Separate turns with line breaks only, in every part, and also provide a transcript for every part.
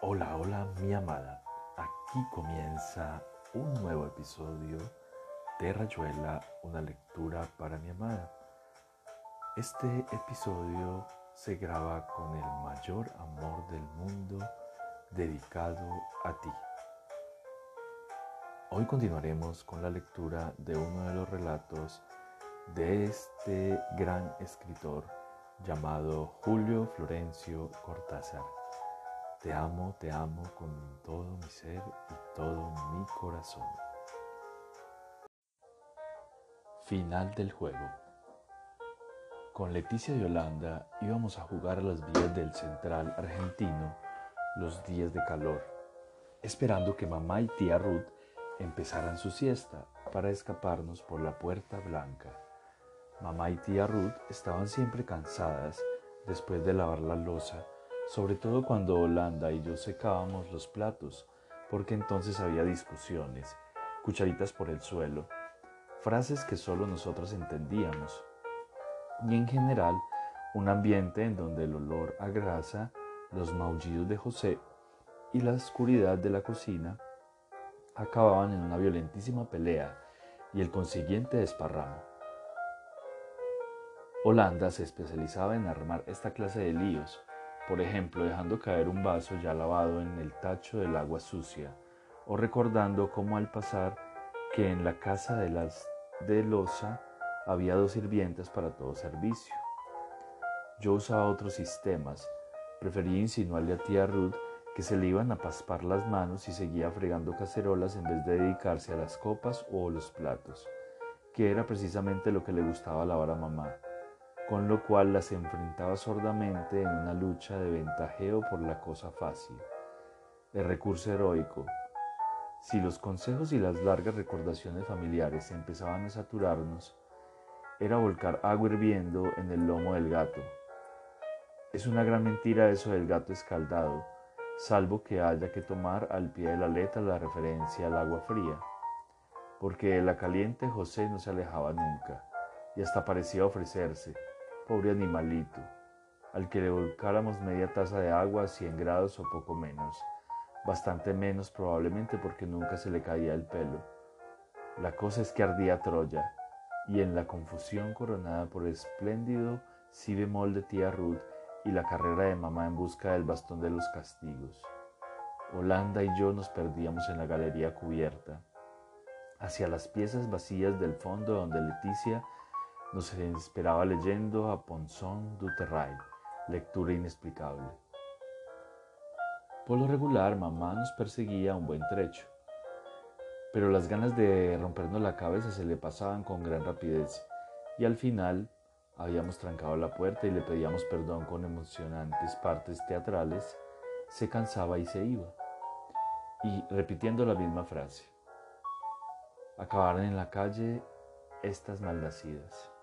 Hola, hola mi amada. Aquí comienza un nuevo episodio de Rayuela, una lectura para mi amada. Este episodio se graba con el mayor amor del mundo dedicado a ti. Hoy continuaremos con la lectura de uno de los relatos de este gran escritor llamado Julio Florencio Cortázar. Te amo, te amo con todo mi ser y todo mi corazón. Final del juego. Con Leticia y Holanda íbamos a jugar a las vías del central argentino los días de calor, esperando que mamá y tía Ruth empezaran su siesta para escaparnos por la puerta blanca. Mamá y tía Ruth estaban siempre cansadas después de lavar la losa sobre todo cuando Holanda y yo secábamos los platos, porque entonces había discusiones, cucharitas por el suelo, frases que solo nosotros entendíamos, y en general un ambiente en donde el olor a grasa, los maullidos de José y la oscuridad de la cocina acababan en una violentísima pelea y el consiguiente desparramo. Holanda se especializaba en armar esta clase de líos, por ejemplo dejando caer un vaso ya lavado en el tacho del agua sucia, o recordando cómo al pasar que en la casa de las de losa había dos sirvientas para todo servicio. Yo usaba otros sistemas, prefería insinuarle a tía Ruth que se le iban a paspar las manos y seguía fregando cacerolas en vez de dedicarse a las copas o los platos, que era precisamente lo que le gustaba lavar a mamá con lo cual las enfrentaba sordamente en una lucha de ventajeo por la cosa fácil. El recurso heroico. Si los consejos y las largas recordaciones familiares empezaban a saturarnos, era volcar agua hirviendo en el lomo del gato. Es una gran mentira eso del gato escaldado, salvo que haya que tomar al pie de la letra la referencia al agua fría, porque la caliente José no se alejaba nunca y hasta parecía ofrecerse pobre animalito, al que le volcáramos media taza de agua a 100 grados o poco menos, bastante menos probablemente porque nunca se le caía el pelo. La cosa es que ardía Troya, y en la confusión coronada por el espléndido si bemol de tía Ruth y la carrera de mamá en busca del bastón de los castigos. Holanda y yo nos perdíamos en la galería cubierta, hacia las piezas vacías del fondo donde Leticia nos esperaba leyendo a Ponzón du lectura inexplicable. Por lo regular, mamá nos perseguía un buen trecho, pero las ganas de rompernos la cabeza se le pasaban con gran rapidez y al final habíamos trancado la puerta y le pedíamos perdón con emocionantes partes teatrales, se cansaba y se iba, y repitiendo la misma frase. Acabaron en la calle estas maldacidas.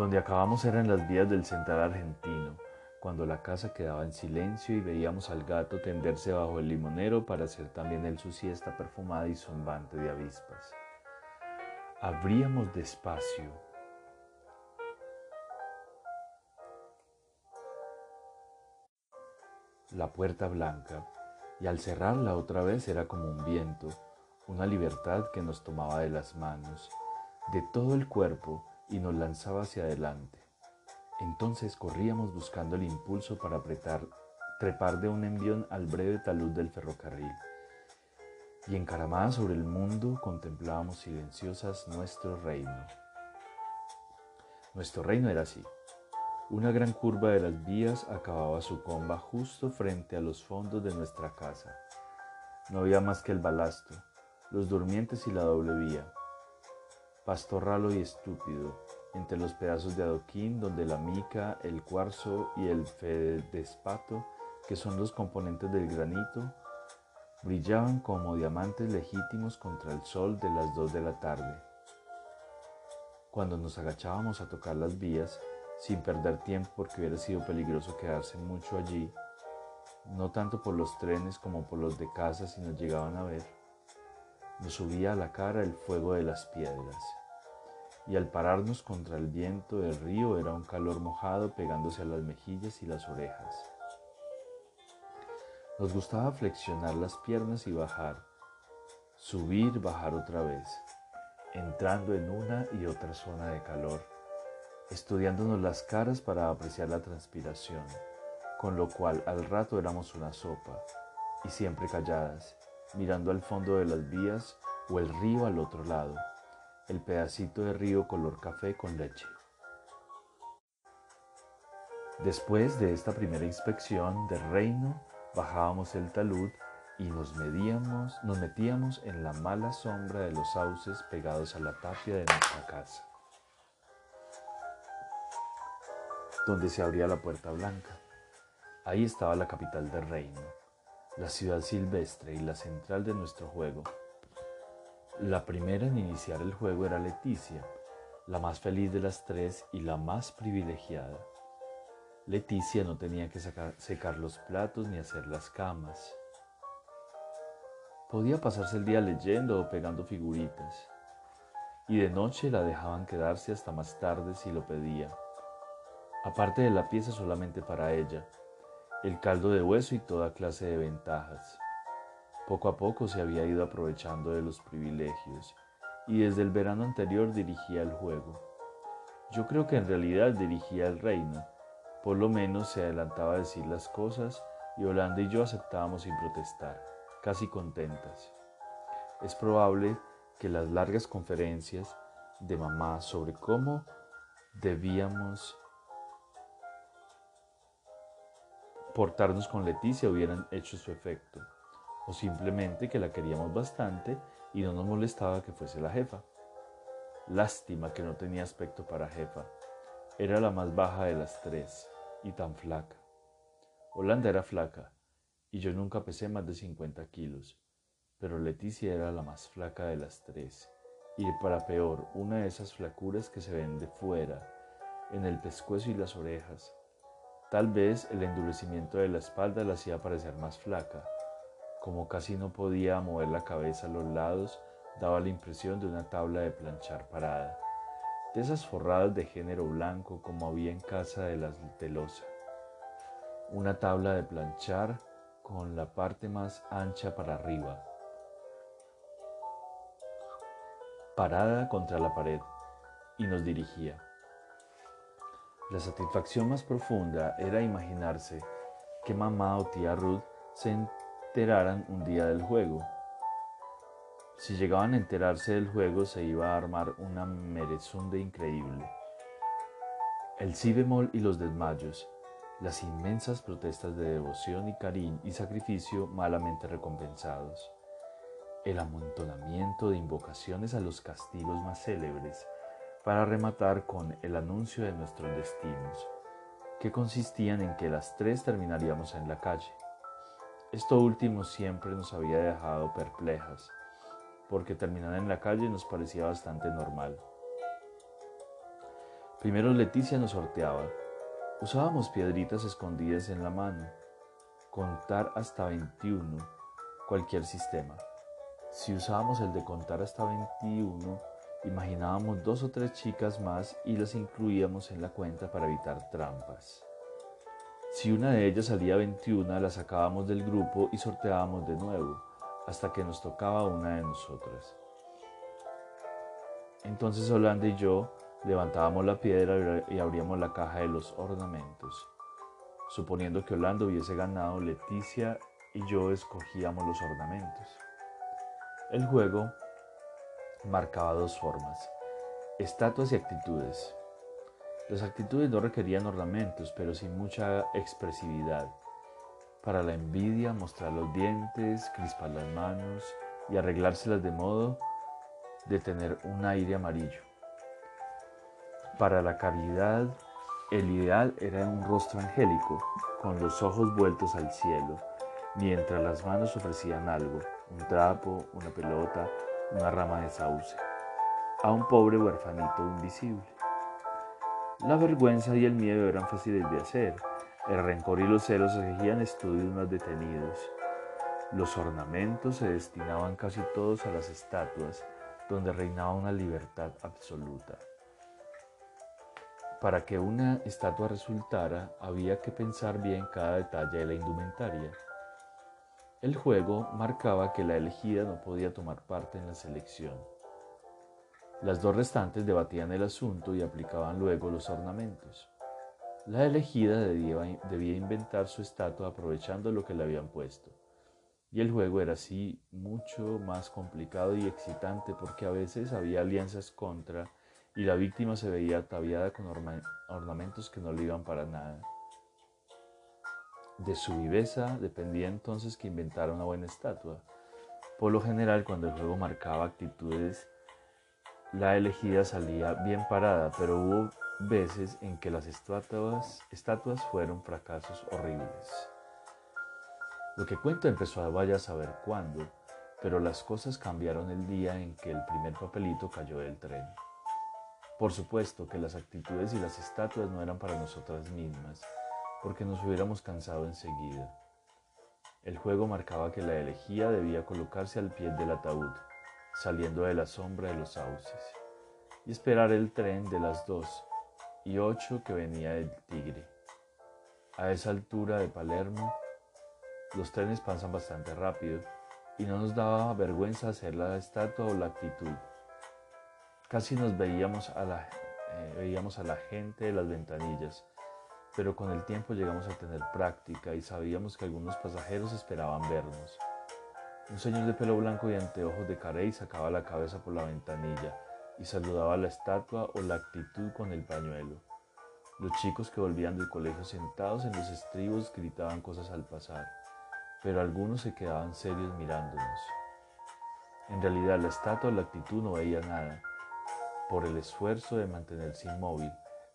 Donde acabamos era en las vías del central argentino, cuando la casa quedaba en silencio y veíamos al gato tenderse bajo el limonero para hacer también él su siesta perfumada y zumbante de avispas. Abríamos despacio. La puerta blanca, y al cerrarla otra vez era como un viento, una libertad que nos tomaba de las manos, de todo el cuerpo, y nos lanzaba hacia adelante. Entonces corríamos buscando el impulso para apretar, trepar de un envión al breve talud del ferrocarril. Y encaramadas sobre el mundo contemplábamos silenciosas nuestro reino. Nuestro reino era así. Una gran curva de las vías acababa su comba justo frente a los fondos de nuestra casa. No había más que el balasto, los durmientes y la doble vía pastorralo y estúpido, entre los pedazos de adoquín donde la mica, el cuarzo y el fedespato, que son los componentes del granito, brillaban como diamantes legítimos contra el sol de las dos de la tarde. Cuando nos agachábamos a tocar las vías, sin perder tiempo porque hubiera sido peligroso quedarse mucho allí, no tanto por los trenes como por los de casa si nos llegaban a ver, nos subía a la cara el fuego de las piedras, y al pararnos contra el viento del río era un calor mojado pegándose a las mejillas y las orejas. Nos gustaba flexionar las piernas y bajar, subir, bajar otra vez, entrando en una y otra zona de calor, estudiándonos las caras para apreciar la transpiración, con lo cual al rato éramos una sopa, y siempre calladas, mirando al fondo de las vías o el río al otro lado, el pedacito de río color café con leche. Después de esta primera inspección del reino, bajábamos el talud y nos, medíamos, nos metíamos en la mala sombra de los sauces pegados a la tapia de nuestra casa, donde se abría la puerta blanca. Ahí estaba la capital del reino, la ciudad silvestre y la central de nuestro juego. La primera en iniciar el juego era Leticia, la más feliz de las tres y la más privilegiada. Leticia no tenía que secar los platos ni hacer las camas. Podía pasarse el día leyendo o pegando figuritas. Y de noche la dejaban quedarse hasta más tarde si lo pedía. Aparte de la pieza solamente para ella, el caldo de hueso y toda clase de ventajas. Poco a poco se había ido aprovechando de los privilegios y desde el verano anterior dirigía el juego. Yo creo que en realidad dirigía el reino, por lo menos se adelantaba a decir las cosas y Holanda y yo aceptábamos sin protestar, casi contentas. Es probable que las largas conferencias de mamá sobre cómo debíamos portarnos con Leticia hubieran hecho su efecto o simplemente que la queríamos bastante y no nos molestaba que fuese la jefa. Lástima que no tenía aspecto para jefa. Era la más baja de las tres y tan flaca. Holanda era flaca y yo nunca pesé más de 50 kilos, pero Leticia era la más flaca de las tres y para peor, una de esas flacuras que se ven de fuera, en el pescuezo y las orejas. Tal vez el endurecimiento de la espalda la hacía parecer más flaca, como casi no podía mover la cabeza a los lados, daba la impresión de una tabla de planchar parada, de esas forradas de género blanco como había en casa de las telosa. Una tabla de planchar con la parte más ancha para arriba, parada contra la pared, y nos dirigía. La satisfacción más profunda era imaginarse que mamá o tía Ruth se enteraran un día del juego. Si llegaban a enterarse del juego se iba a armar una merezunde increíble. El si bemol y los desmayos, las inmensas protestas de devoción y cariño y sacrificio malamente recompensados, el amontonamiento de invocaciones a los castigos más célebres, para rematar con el anuncio de nuestros destinos, que consistían en que las tres terminaríamos en la calle. Esto último siempre nos había dejado perplejas, porque terminar en la calle nos parecía bastante normal. Primero Leticia nos sorteaba. Usábamos piedritas escondidas en la mano, contar hasta 21, cualquier sistema. Si usábamos el de contar hasta 21, imaginábamos dos o tres chicas más y las incluíamos en la cuenta para evitar trampas. Si una de ellas salía 21, la sacábamos del grupo y sorteábamos de nuevo, hasta que nos tocaba una de nosotras. Entonces Holanda y yo levantábamos la piedra y abríamos la caja de los ornamentos. Suponiendo que Holanda hubiese ganado, Leticia y yo escogíamos los ornamentos. El juego marcaba dos formas, estatuas y actitudes. Las actitudes no requerían ornamentos, pero sí mucha expresividad. Para la envidia, mostrar los dientes, crispar las manos y arreglárselas de modo de tener un aire amarillo. Para la caridad, el ideal era un rostro angélico, con los ojos vueltos al cielo, mientras las manos ofrecían algo, un trapo, una pelota, una rama de sauce, a un pobre huerfanito invisible. La vergüenza y el miedo eran fáciles de hacer. El rencor y los celos exigían estudios más detenidos. Los ornamentos se destinaban casi todos a las estatuas, donde reinaba una libertad absoluta. Para que una estatua resultara, había que pensar bien cada detalle de la indumentaria. El juego marcaba que la elegida no podía tomar parte en la selección. Las dos restantes debatían el asunto y aplicaban luego los ornamentos. La elegida debía, inventar su estatua aprovechando lo que le habían puesto. Y el juego era así mucho más complicado y excitante porque a veces había alianzas contra y la víctima se veía ataviada con ornamentos que no le iban para nada. De su viveza dependía entonces que inventara una buena estatua. Por lo general, cuando el juego marcaba actitudes, la elegida salía bien parada, pero hubo veces en que las estatuas, fueron fracasos horribles. Lo que cuento empezó a vaya a saber cuándo, pero las cosas cambiaron el día en que el primer papelito cayó del tren. Por supuesto que las actitudes y las estatuas no eran para nosotras mismas, porque nos hubiéramos cansado enseguida. El juego marcaba que la elegía debía colocarse al pie del ataúd, saliendo de la sombra de los sauces, y esperar el tren de las dos y ocho que venía del Tigre. A esa altura de Palermo, los trenes pasan bastante rápido y no nos daba vergüenza hacer la estatua o la actitud. Casi nos veíamos a la, eh, veíamos a la gente de las ventanillas pero con el tiempo llegamos a tener práctica y sabíamos que algunos pasajeros esperaban vernos. Un señor de pelo blanco y anteojos de carey sacaba la cabeza por la ventanilla y saludaba a la estatua o la actitud con el pañuelo. Los chicos que volvían del colegio sentados en los estribos gritaban cosas al pasar, pero algunos se quedaban serios mirándonos. En realidad la estatua o la actitud no veía nada, por el esfuerzo de mantenerse inmóvil,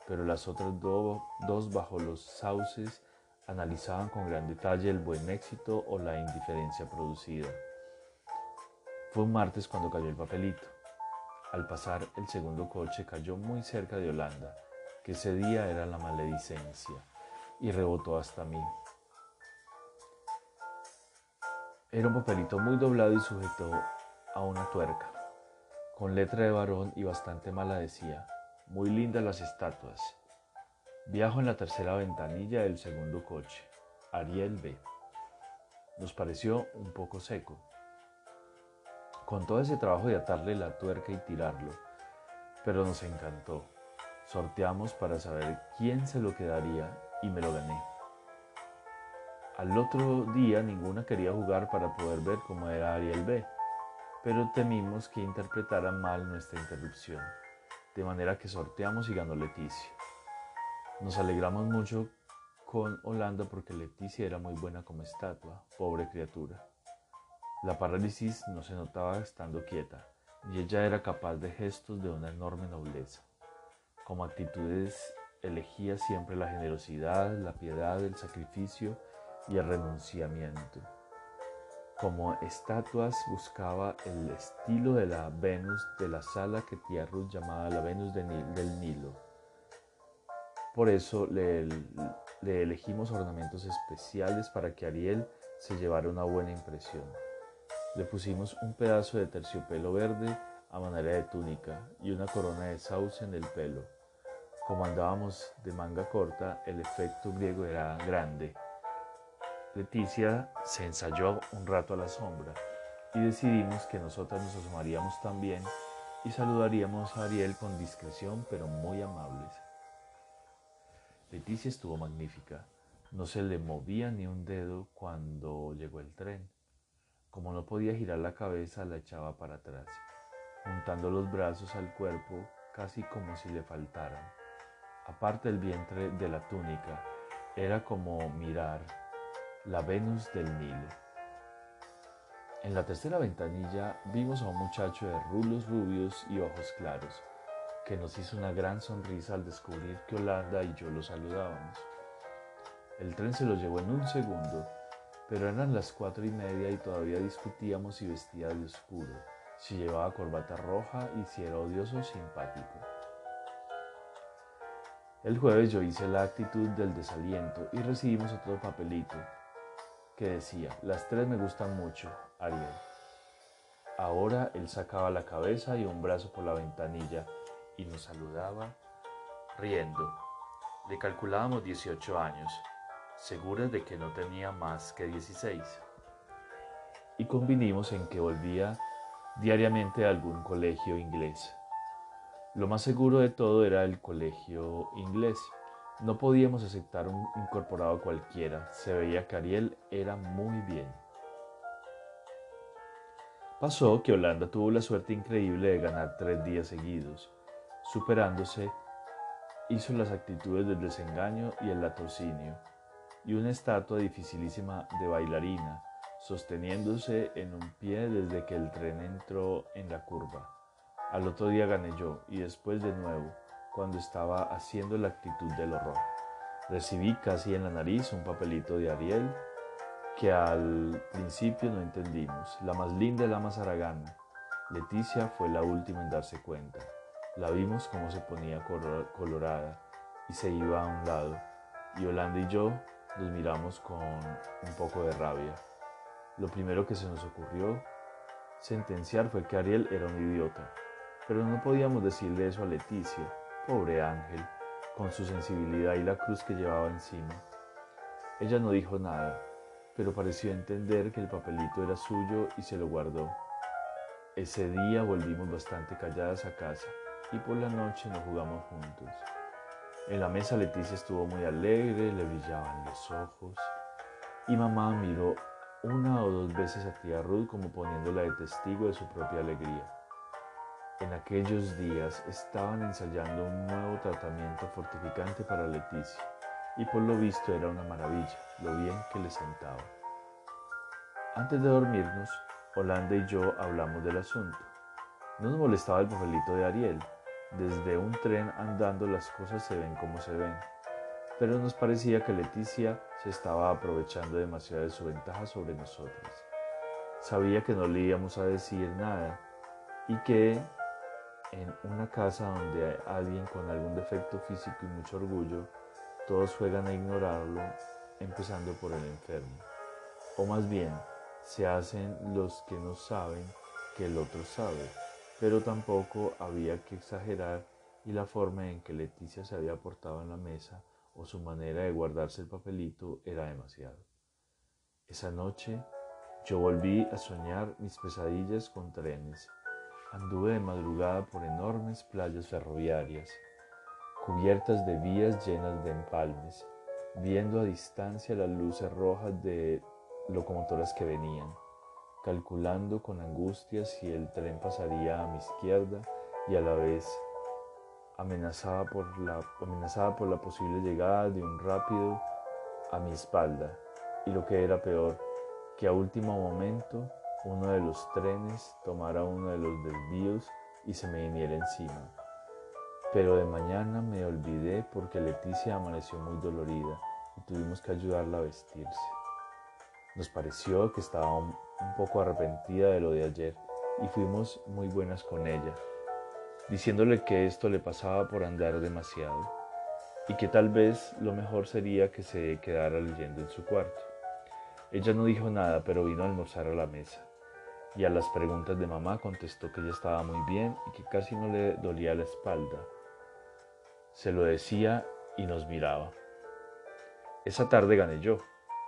pero las otras dos bajo los sauces analizaban con gran detalle el buen éxito o la indiferencia producida. Fue un martes cuando cayó el papelito. Al pasar, el segundo coche cayó muy cerca de Holanda, que ese día era la maledicencia, y rebotó hasta mí. Era un papelito muy doblado y sujeto a una tuerca. Con letra de varón y bastante mala decía, muy lindas las estatuas. Viajo en la tercera ventanilla del segundo coche. Ariel B. Nos pareció un poco seco. Con todo ese trabajo de atarle la tuerca y tirarlo, pero nos encantó. Sorteamos para saber quién se lo quedaría y me lo gané. Al otro día ninguna quería jugar para poder ver cómo era Ariel B, pero temimos que interpretaran mal nuestra interrupción de manera que sorteamos y ganó Leticia. Nos alegramos mucho con Holanda porque Leticia era muy buena como estatua, pobre criatura. La parálisis no se notaba estando quieta y ella era capaz de gestos de una enorme nobleza. Como actitudes elegía siempre la generosidad, la piedad, el sacrificio y el renunciamiento. Como estatuas buscaba el estilo de la Venus de la sala que Ruth llamaba la Venus del Nilo. Por eso le, le elegimos ornamentos especiales para que Ariel se llevara una buena impresión. Le pusimos un pedazo de terciopelo verde a manera de túnica y una corona de sauce en el pelo. Como andábamos de manga corta, el efecto griego era grande Leticia se ensayó un rato a la sombra y decidimos que nosotras nos asomaríamos también y saludaríamos a Ariel con discreción pero muy amables. Leticia estuvo magnífica. No se le movía ni un dedo cuando llegó el tren. Como no podía girar la cabeza, la echaba para atrás, juntando los brazos al cuerpo casi como si le faltaran. Aparte del vientre de la túnica, era como mirar la Venus del Nilo. En la tercera ventanilla vimos a un muchacho de rulos rubios y ojos claros, que nos hizo una gran sonrisa al descubrir que Holanda y yo lo saludábamos. El tren se lo llevó en un segundo, pero eran las cuatro y media y todavía discutíamos si vestía de oscuro, si llevaba corbata roja y si era odioso o simpático. El jueves yo hice la actitud del desaliento y recibimos otro papelito que decía, las tres me gustan mucho, Ariel. Ahora él sacaba la cabeza y un brazo por la ventanilla y nos saludaba riendo. Le calculábamos 18 años, seguras de que no tenía más que 16. y convinimos en que volvía diariamente a algún colegio inglés. Lo más seguro de todo era el colegio inglés. No podíamos aceptar un incorporado cualquiera. Se veía que Ariel era muy bien. Pasó que Holanda tuvo la suerte increíble de ganar tres días seguidos. Superándose, hizo las actitudes del desengaño y el latrocinio, y una estatua dificilísima de bailarina, sosteniéndose en un pie desde que el tren entró en la curva. Al otro día gané yo, y después de nuevo, cuando estaba haciendo la actitud del horror. Recibí casi en la nariz un papelito de Ariel que al principio no entendimos. La más linda la más aragana. Leticia fue la última en darse cuenta. La vimos como se ponía colorada y se iba a un lado, y Holanda y yo nos miramos con un poco de rabia. Lo primero que se nos ocurrió sentenciar fue que Ariel era un idiota, pero no podíamos decirle eso a Leticia, pobre ángel, con su sensibilidad y la cruz que llevaba encima. Ella no dijo nada, pero pareció entender que el papelito era suyo y se lo guardó. Ese día volvimos bastante calladas a casa y por la noche nos jugamos juntos. En la mesa Leticia estuvo muy alegre, le brillaban los ojos y mamá miró una o dos veces a tía Ruth como poniéndola de testigo de su propia alegría. En aquellos días estaban ensayando un nuevo tratamiento fortificante para Leticia y por lo visto era una maravilla lo bien que le sentaba. Antes de dormirnos, Holanda y yo hablamos del asunto. No nos molestaba el papelito de Ariel, desde un tren andando las cosas se ven como se ven, pero nos parecía que Leticia se estaba aprovechando demasiado de su ventaja sobre nosotros. Sabía que no le íbamos a decir nada y que en una casa donde hay alguien con algún defecto físico y mucho orgullo, todos juegan a ignorarlo, empezando por el enfermo. O más bien, se hacen los que no saben que el otro sabe pero tampoco había que exagerar y la forma en que Leticia se había portado en la mesa o su manera de guardarse el papelito era demasiado. Esa noche yo volví a soñar mis pesadillas con trenes. Anduve de madrugada por enormes playas ferroviarias, cubiertas de vías llenas de empalmes, viendo a distancia las luces rojas de locomotoras que venían calculando con angustia si el tren pasaría a mi izquierda y a la vez amenazada por la, amenazada por la posible llegada de un rápido a mi espalda. Y lo que era peor, que a último momento uno de los trenes tomara uno de los desvíos y se me viniera encima. Pero de mañana me olvidé porque Leticia amaneció muy dolorida y tuvimos que ayudarla a vestirse. Nos pareció que estaba un poco arrepentida de lo de ayer y fuimos muy buenas con ella, diciéndole que esto le pasaba por andar demasiado y que tal vez lo mejor sería que se quedara leyendo en su cuarto. Ella no dijo nada, pero vino a almorzar a la mesa y a las preguntas de mamá contestó que ella estaba muy bien y que casi no le dolía la espalda. Se lo decía y nos miraba. Esa tarde gané yo,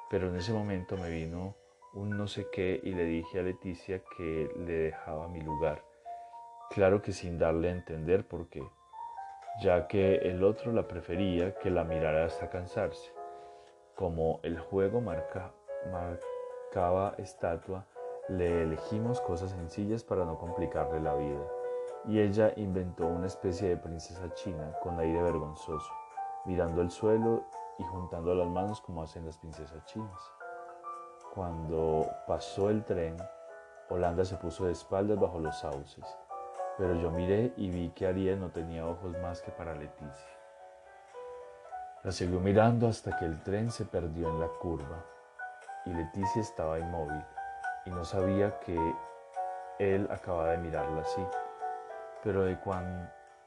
pero en ese momento me vino un no sé qué y le dije a Leticia que le dejaba mi lugar. Claro que sin darle a entender por qué, ya que el otro la prefería que la mirara hasta cansarse. Como el juego marca, marcaba estatua, le elegimos cosas sencillas para no complicarle la vida, y ella inventó una especie de princesa china con aire vergonzoso, mirando el suelo y juntando las manos como hacen las princesas chinas. Cuando pasó el tren, Holanda se puso de espaldas bajo los sauces, pero yo miré y vi que Ariel no tenía ojos más que para Leticia. La siguió mirando hasta que el tren se perdió en la curva y Leticia estaba inmóvil y no sabía que él acababa de mirarla así. Pero, de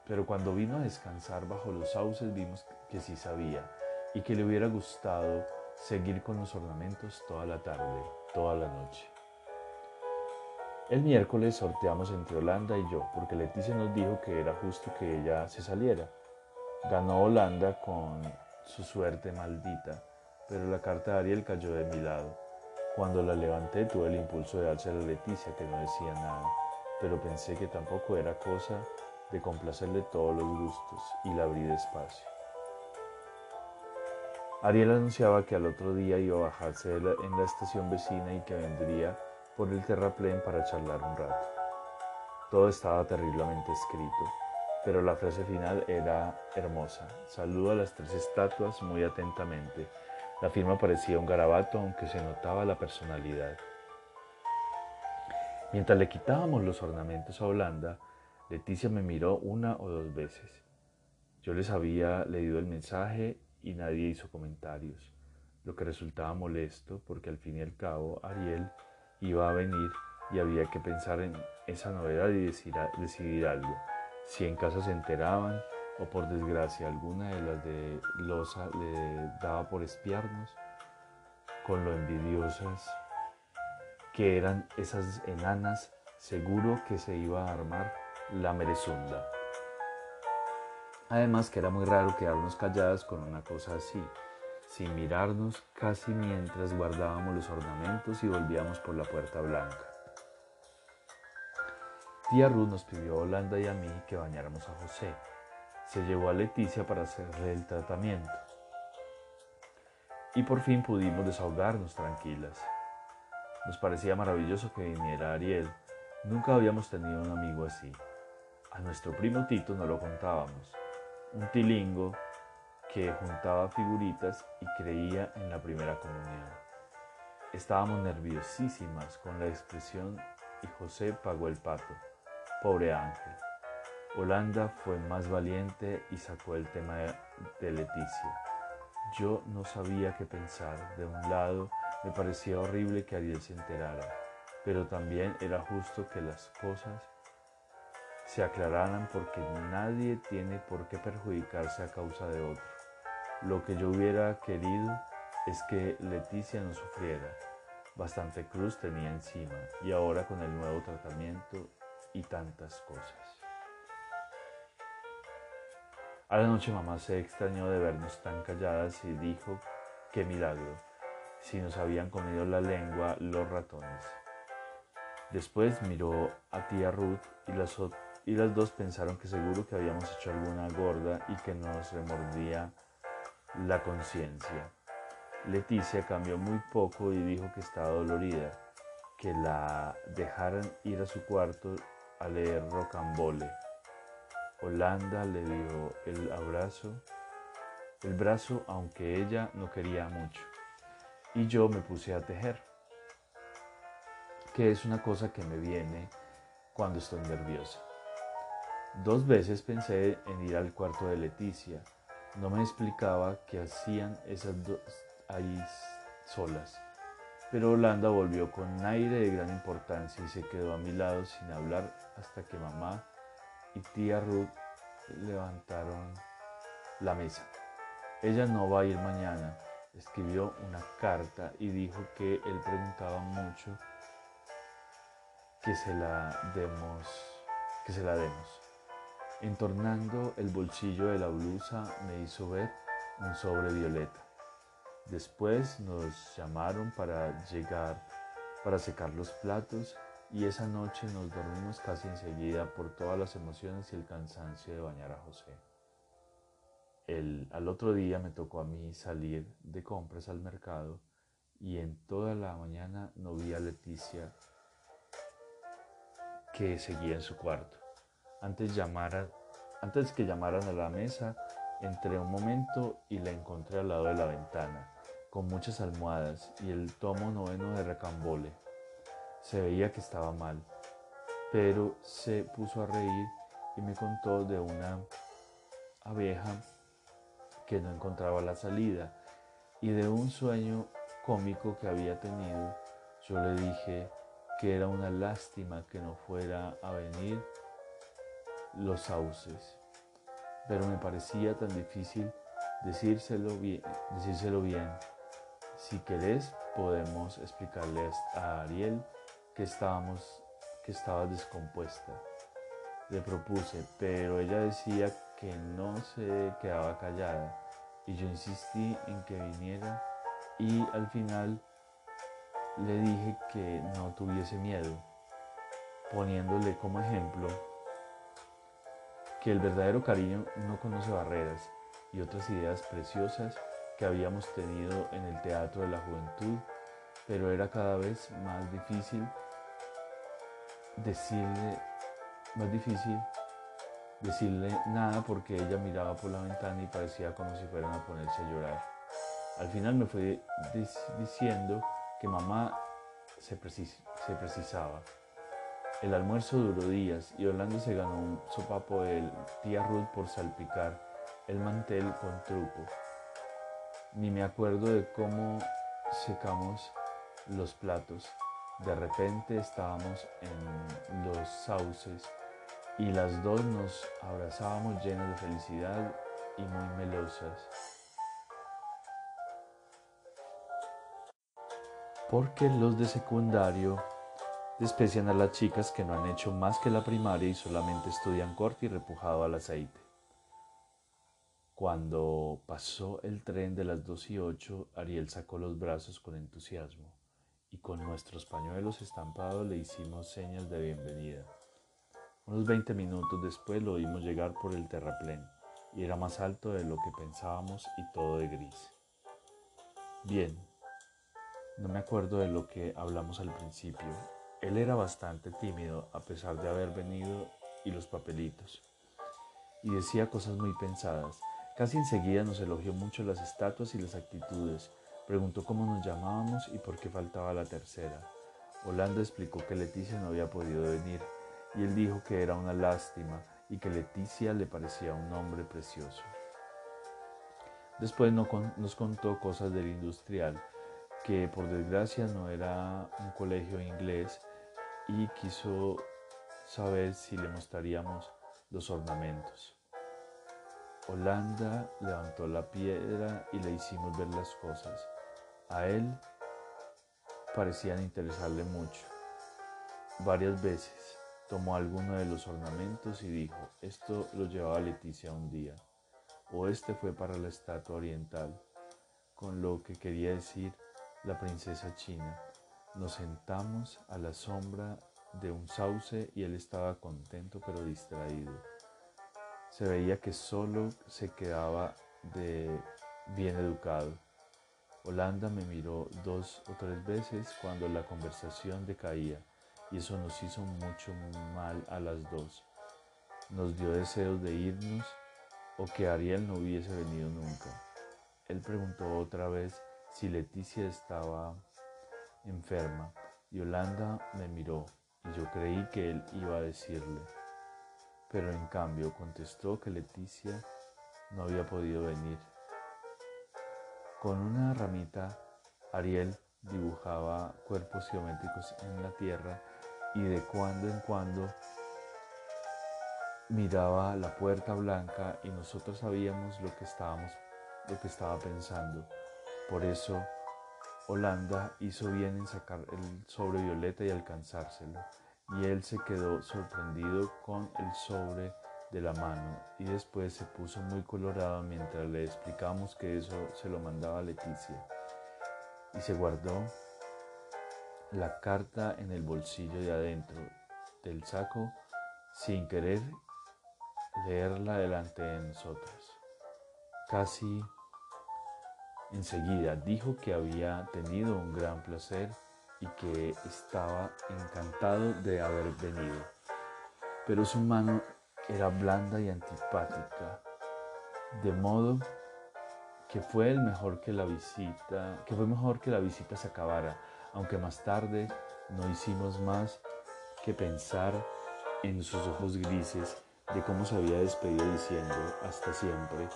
pero cuando vino a descansar bajo los sauces vimos que sí sabía y que le hubiera gustado seguir con los ornamentos toda la tarde, toda la noche. El miércoles sorteamos entre Holanda y yo, porque Leticia nos dijo que era justo que ella se saliera. Ganó Holanda con su suerte maldita, pero la carta de Ariel cayó de mi lado. Cuando la levanté tuve el impulso de darse a Leticia que no decía nada, pero pensé que tampoco era cosa de complacerle todos los gustos y la abrí despacio. Ariel anunciaba que al otro día iba a bajarse en la estación vecina y que vendría por el terraplén para charlar un rato. Todo estaba terriblemente escrito, pero la frase final era hermosa. Saludo a las tres estatuas muy atentamente. La firma parecía un garabato, aunque se notaba la personalidad. Mientras le quitábamos los ornamentos a Holanda, Leticia me miró una o dos veces. Yo les había leído el mensaje y nadie hizo comentarios, lo que resultaba molesto porque al fin y al cabo Ariel iba a venir y había que pensar en esa novedad y decidir, algo. Si en casa se enteraban o por desgracia alguna de las de Loza le daba por espiarnos, con lo envidiosas que eran esas enanas, seguro que se iba a armar la merezunda. Además que era muy raro quedarnos calladas con una cosa así, sin mirarnos casi mientras guardábamos los ornamentos y volvíamos por la puerta blanca. Tía Ruth nos pidió a Holanda y a mí que bañáramos a José. Se llevó a Leticia para hacerle el tratamiento. Y por fin pudimos desahogarnos tranquilas. Nos parecía maravilloso que viniera Ariel. Nunca habíamos tenido un amigo así. A nuestro primo Tito no lo contábamos. Un tilingo que juntaba figuritas y creía en la primera comunión. Estábamos nerviosísimas con la expresión y José pagó el pato. Pobre ángel. Holanda fue más valiente y sacó el tema de Leticia. Yo no sabía qué pensar. De un lado, me parecía horrible que Ariel se enterara, pero también era justo que las cosas se aclararan porque nadie tiene por qué perjudicarse a causa de otro. Lo que yo hubiera querido es que Leticia no sufriera. Bastante cruz tenía encima y ahora con el nuevo tratamiento y tantas cosas. A la noche mamá se extrañó de vernos tan calladas y dijo, qué milagro, si nos habían comido la lengua los ratones. Después miró a tía Ruth y las y las dos pensaron que seguro que habíamos hecho alguna gorda y que nos remordía la conciencia. Leticia cambió muy poco y dijo que estaba dolorida, que la dejaran ir a su cuarto a leer rocambole. Holanda le dio el abrazo, el brazo, aunque ella no quería mucho. Y yo me puse a tejer, que es una cosa que me viene cuando estoy nerviosa. Dos veces pensé en ir al cuarto de Leticia. No me explicaba qué hacían esas dos ahí solas. Pero Holanda volvió con aire de gran importancia y se quedó a mi lado sin hablar hasta que mamá y tía Ruth levantaron la mesa. Ella no va a ir mañana. Escribió una carta y dijo que él preguntaba mucho que se la demos, que se la demos. Entornando el bolsillo de la blusa me hizo ver un sobre violeta. Después nos llamaron para llegar, para secar los platos y esa noche nos dormimos casi enseguida por todas las emociones y el cansancio de bañar a José. El, al otro día me tocó a mí salir de compras al mercado y en toda la mañana no vi a Leticia que seguía en su cuarto. Antes, antes que llamaran a la mesa, entré un momento y la encontré al lado de la ventana, con muchas almohadas y el tomo noveno de Recambole. Se veía que estaba mal, pero se puso a reír y me contó de una abeja que no encontraba la salida y de un sueño cómico que había tenido. Yo le dije que era una lástima que no fuera a venir los sauces, pero me parecía tan difícil decírselo bien. Si querés, podemos explicarle a Ariel que, estábamos, que estaba descompuesta. Le propuse, pero ella decía que no se quedaba callada y yo insistí en que viniera y al final le dije que no tuviese miedo, poniéndole como ejemplo que el verdadero cariño no conoce barreras y otras ideas preciosas que habíamos tenido en el teatro de la juventud, pero era cada vez más difícil decirle, más difícil decirle nada porque ella miraba por la ventana y parecía como si fueran a ponerse a llorar. Al final me fue diciendo que mamá se, se precisaba. El almuerzo duró días y Orlando se ganó un sopapo de tía Ruth por salpicar el mantel con truco. Ni me acuerdo de cómo secamos los platos. De repente estábamos en los sauces y las dos nos abrazábamos llenas de felicidad y muy melosas. Porque los de secundario desprecian a las chicas que no han hecho más que la primaria y solamente estudian corte y repujado al aceite. Cuando pasó el tren de las dos y ocho, Ariel sacó los brazos con entusiasmo y con nuestros pañuelos estampados le hicimos señas de bienvenida. Unos 20 minutos después lo vimos llegar por el terraplén y era más alto de lo que pensábamos y todo de gris. Bien, no me acuerdo de lo que hablamos al principio. Él era bastante tímido a pesar de haber venido y los papelitos. Y decía cosas muy pensadas. Casi enseguida nos elogió mucho las estatuas y las actitudes. Preguntó cómo nos llamábamos y por qué faltaba la tercera. Holanda explicó que Leticia no había podido venir y él dijo que era una lástima y que Leticia le parecía un nombre precioso. Después nos contó cosas del industrial, que por desgracia no era un colegio inglés y quiso saber si le mostraríamos los ornamentos. Holanda levantó la piedra y le hicimos ver las cosas. A él parecían interesarle mucho. Varias veces tomó alguno de los ornamentos y dijo, esto lo llevaba Leticia un día, o este fue para la estatua oriental, con lo que quería decir la princesa china. Nos sentamos a la sombra de un sauce y él estaba contento pero distraído. Se veía que solo se quedaba de bien educado. Holanda me miró dos o tres veces cuando la conversación decaía y eso nos hizo mucho mal a las dos. Nos dio deseos de irnos o que Ariel no hubiese venido nunca. Él preguntó otra vez si Leticia estaba enferma y Holanda me miró y yo creí que él iba a decirle, pero en cambio contestó que Leticia no había podido venir. Con una ramita, Ariel dibujaba cuerpos geométricos en la tierra y de cuando en cuando miraba la puerta blanca y nosotros sabíamos lo que estábamos lo que estaba pensando. Por eso Holanda hizo bien en sacar el sobre violeta y alcanzárselo, y él se quedó sorprendido con el sobre de la mano y después se puso muy colorado mientras le explicamos que eso se lo mandaba Leticia y se guardó la carta en el bolsillo de adentro del saco sin querer leerla delante de nosotros. Casi enseguida dijo que había tenido un gran placer y que estaba encantado de haber venido, pero su mano era blanda y antipática, de modo que fue el mejor que la visita, que fue mejor que la visita se acabara aunque más tarde no hicimos más que pensar en sus ojos grises de cómo se había despedido diciendo hasta siempre,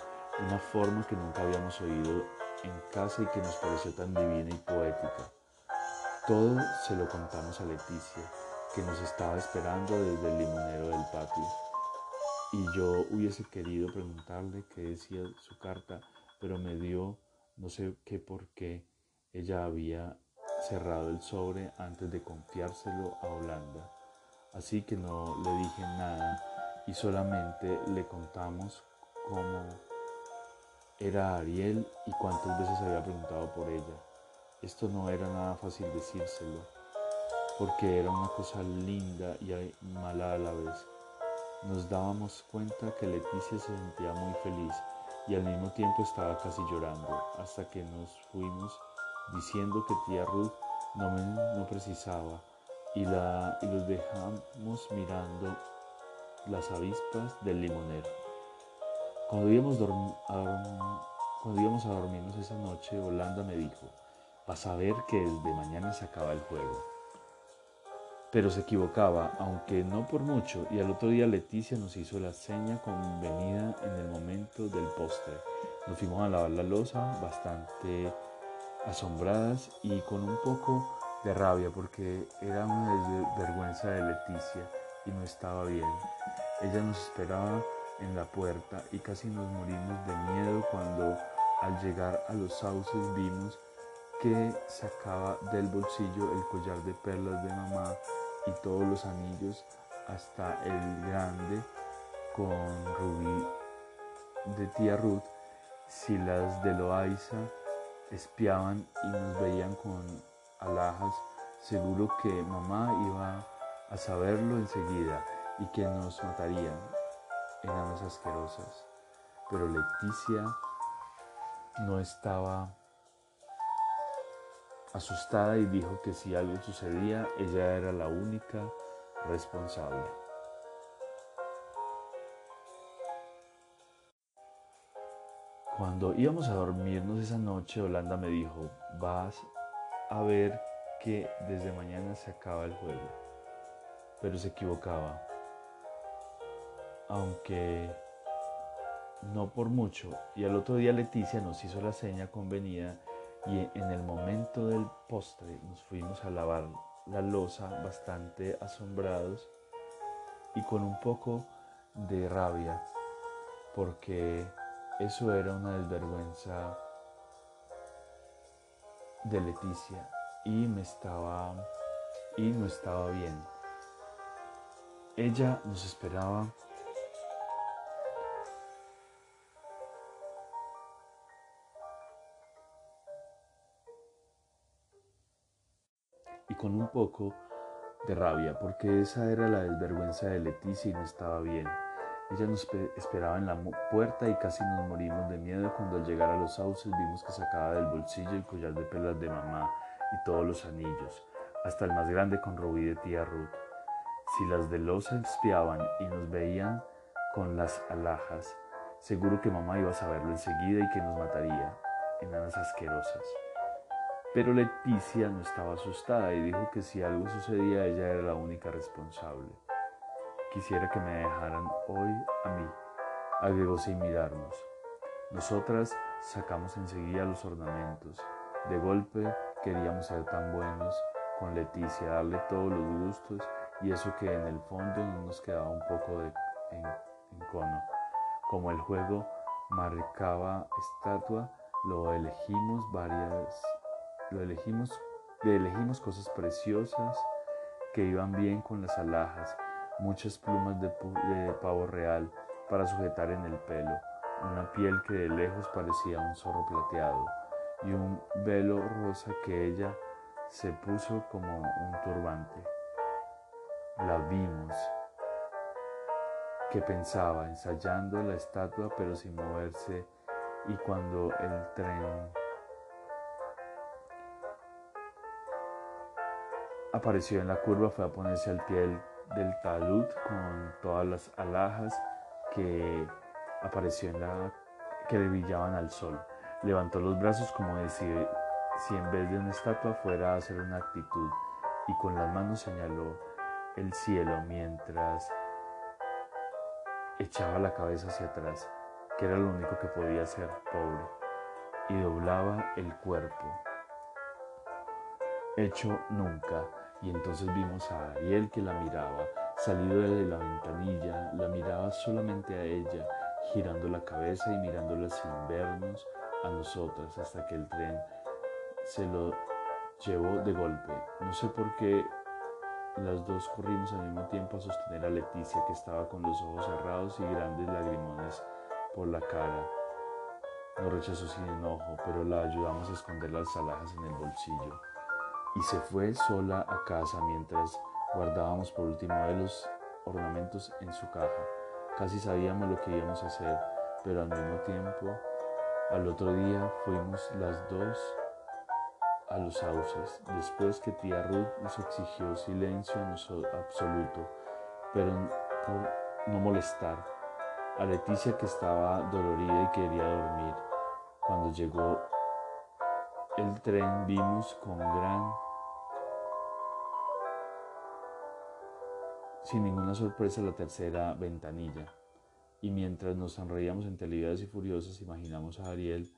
una forma que nunca habíamos oído en casa y que nos pareció tan divina y poética. Todo se lo contamos a Leticia, que nos estaba esperando desde el limonero del patio. Y yo hubiese querido preguntarle qué decía su carta, pero me dio no sé qué por qué ella había cerrado el sobre antes de confiárselo a Holanda. Así que no le dije nada y solamente le contamos cómo era Ariel y cuántas veces había preguntado por ella. Esto no era nada fácil decírselo, porque era una cosa linda y mala a la vez. Nos dábamos cuenta que Leticia se sentía muy feliz y al mismo tiempo estaba casi llorando, hasta que nos fuimos diciendo que tía Ruth no, precisaba y, la, y los dejamos mirando las avispas del limonero. Cuando íbamos, cuando a dormirnos esa noche, Holanda me dijo, a ver que desde mañana se acaba el juego. Pero se equivocaba, aunque no por mucho, y al otro día Leticia nos hizo la seña convenida en el momento del postre. Nos fuimos a lavar la losa bastante asombradas y con un poco de rabia porque era una vergüenza de Leticia y no estaba bien. Ella nos esperaba en la puerta y casi nos morimos de miedo cuando al llegar a los sauces vimos que sacaba del bolsillo el collar de perlas de mamá y todos los anillos hasta el grande con rubí de tía Ruth, si las de Loaiza espiaban y nos veían con alhajas, seguro que mamá iba a saberlo enseguida y que nos matarían enanas asquerosas. Pero Leticia no estaba asustada y dijo que si algo sucedía, ella era la única responsable. Cuando íbamos a dormirnos esa noche, Holanda me dijo, vas a ver que desde mañana se acaba el juego. Pero se equivocaba aunque no por mucho. Y al otro día Leticia nos hizo la seña convenida y en el momento del postre nos fuimos a lavar la losa bastante asombrados y con un poco de rabia porque eso era una desvergüenza de Leticia y me estaba y no estaba bien. Ella nos esperaba con un poco de rabia, porque esa era la desvergüenza de Leticia y no estaba bien. Ella nos esperaba en la puerta y casi nos morimos de miedo cuando al llegar a los sauces vimos que sacaba del bolsillo el collar de perlas de mamá y todos los anillos, hasta el más grande con rubí de tía Ruth. Si las de los espiaban y nos veían con las alhajas, seguro que mamá iba a saberlo enseguida y que nos mataría, enanas asquerosas. Pero Leticia no estaba asustada y dijo que si algo sucedía ella era la única responsable. Quisiera que me dejaran hoy a mí, agregó sin mirarnos. Nosotras sacamos enseguida los ornamentos. De golpe queríamos ser tan buenos con Leticia, darle todos los gustos y eso que en el fondo no nos quedaba un poco de en, cono. Como el juego marcaba estatua, lo elegimos varias lo elegimos, le elegimos cosas preciosas que iban bien con las alhajas, muchas plumas de, de pavo real para sujetar en el pelo, una piel que de lejos parecía un zorro plateado y un velo rosa que ella se puso como un turbante. La vimos, que pensaba ensayando la estatua pero sin moverse y cuando el tren apareció en la curva fue a ponerse al pie del, talud con todas las alhajas que apareció en la que brillaban al sol. Levantó los brazos como decir si en vez de una estatua fuera a hacer una actitud y con las manos señaló el cielo mientras echaba la cabeza hacia atrás, que era lo único que podía hacer, pobre, y doblaba el cuerpo. Hecho nunca y entonces vimos a Ariel que la miraba, salido de la ventanilla, la miraba solamente a ella, girando la cabeza y mirándola sin vernos a nosotras hasta que el tren se lo llevó de golpe. No sé por qué las dos corrimos al mismo tiempo a sostener a Leticia que estaba con los ojos cerrados y grandes lagrimones por la cara. Nos rechazó sin enojo, pero la ayudamos a esconder las alhajas en el bolsillo. Y se fue sola a casa mientras guardábamos por última vez los ornamentos en su caja. Casi sabíamos lo que íbamos a hacer, pero al mismo tiempo, al otro día fuimos las dos a los sauces, después que tía Ruth nos exigió silencio absoluto, pero por no molestar a Leticia que estaba dolorida y quería dormir. Cuando llegó el tren vimos con gran sin ninguna sorpresa la tercera ventanilla. Y mientras nos sonreíamos entre lividas y furiosas, imaginamos a Ariel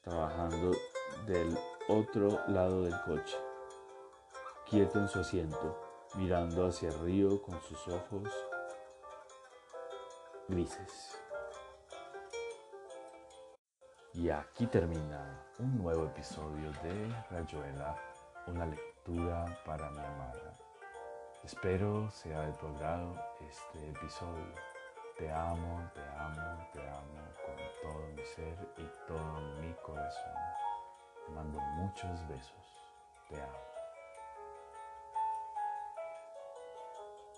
trabajando del otro lado del coche, quieto en su asiento, mirando hacia el río con sus ojos grises. Y aquí termina un nuevo episodio de Rayuela, una lectura para mi amada. Espero sea de tu agrado este episodio. Te amo, te amo, te amo con todo mi ser y todo mi corazón. Te mando muchos besos. Te amo.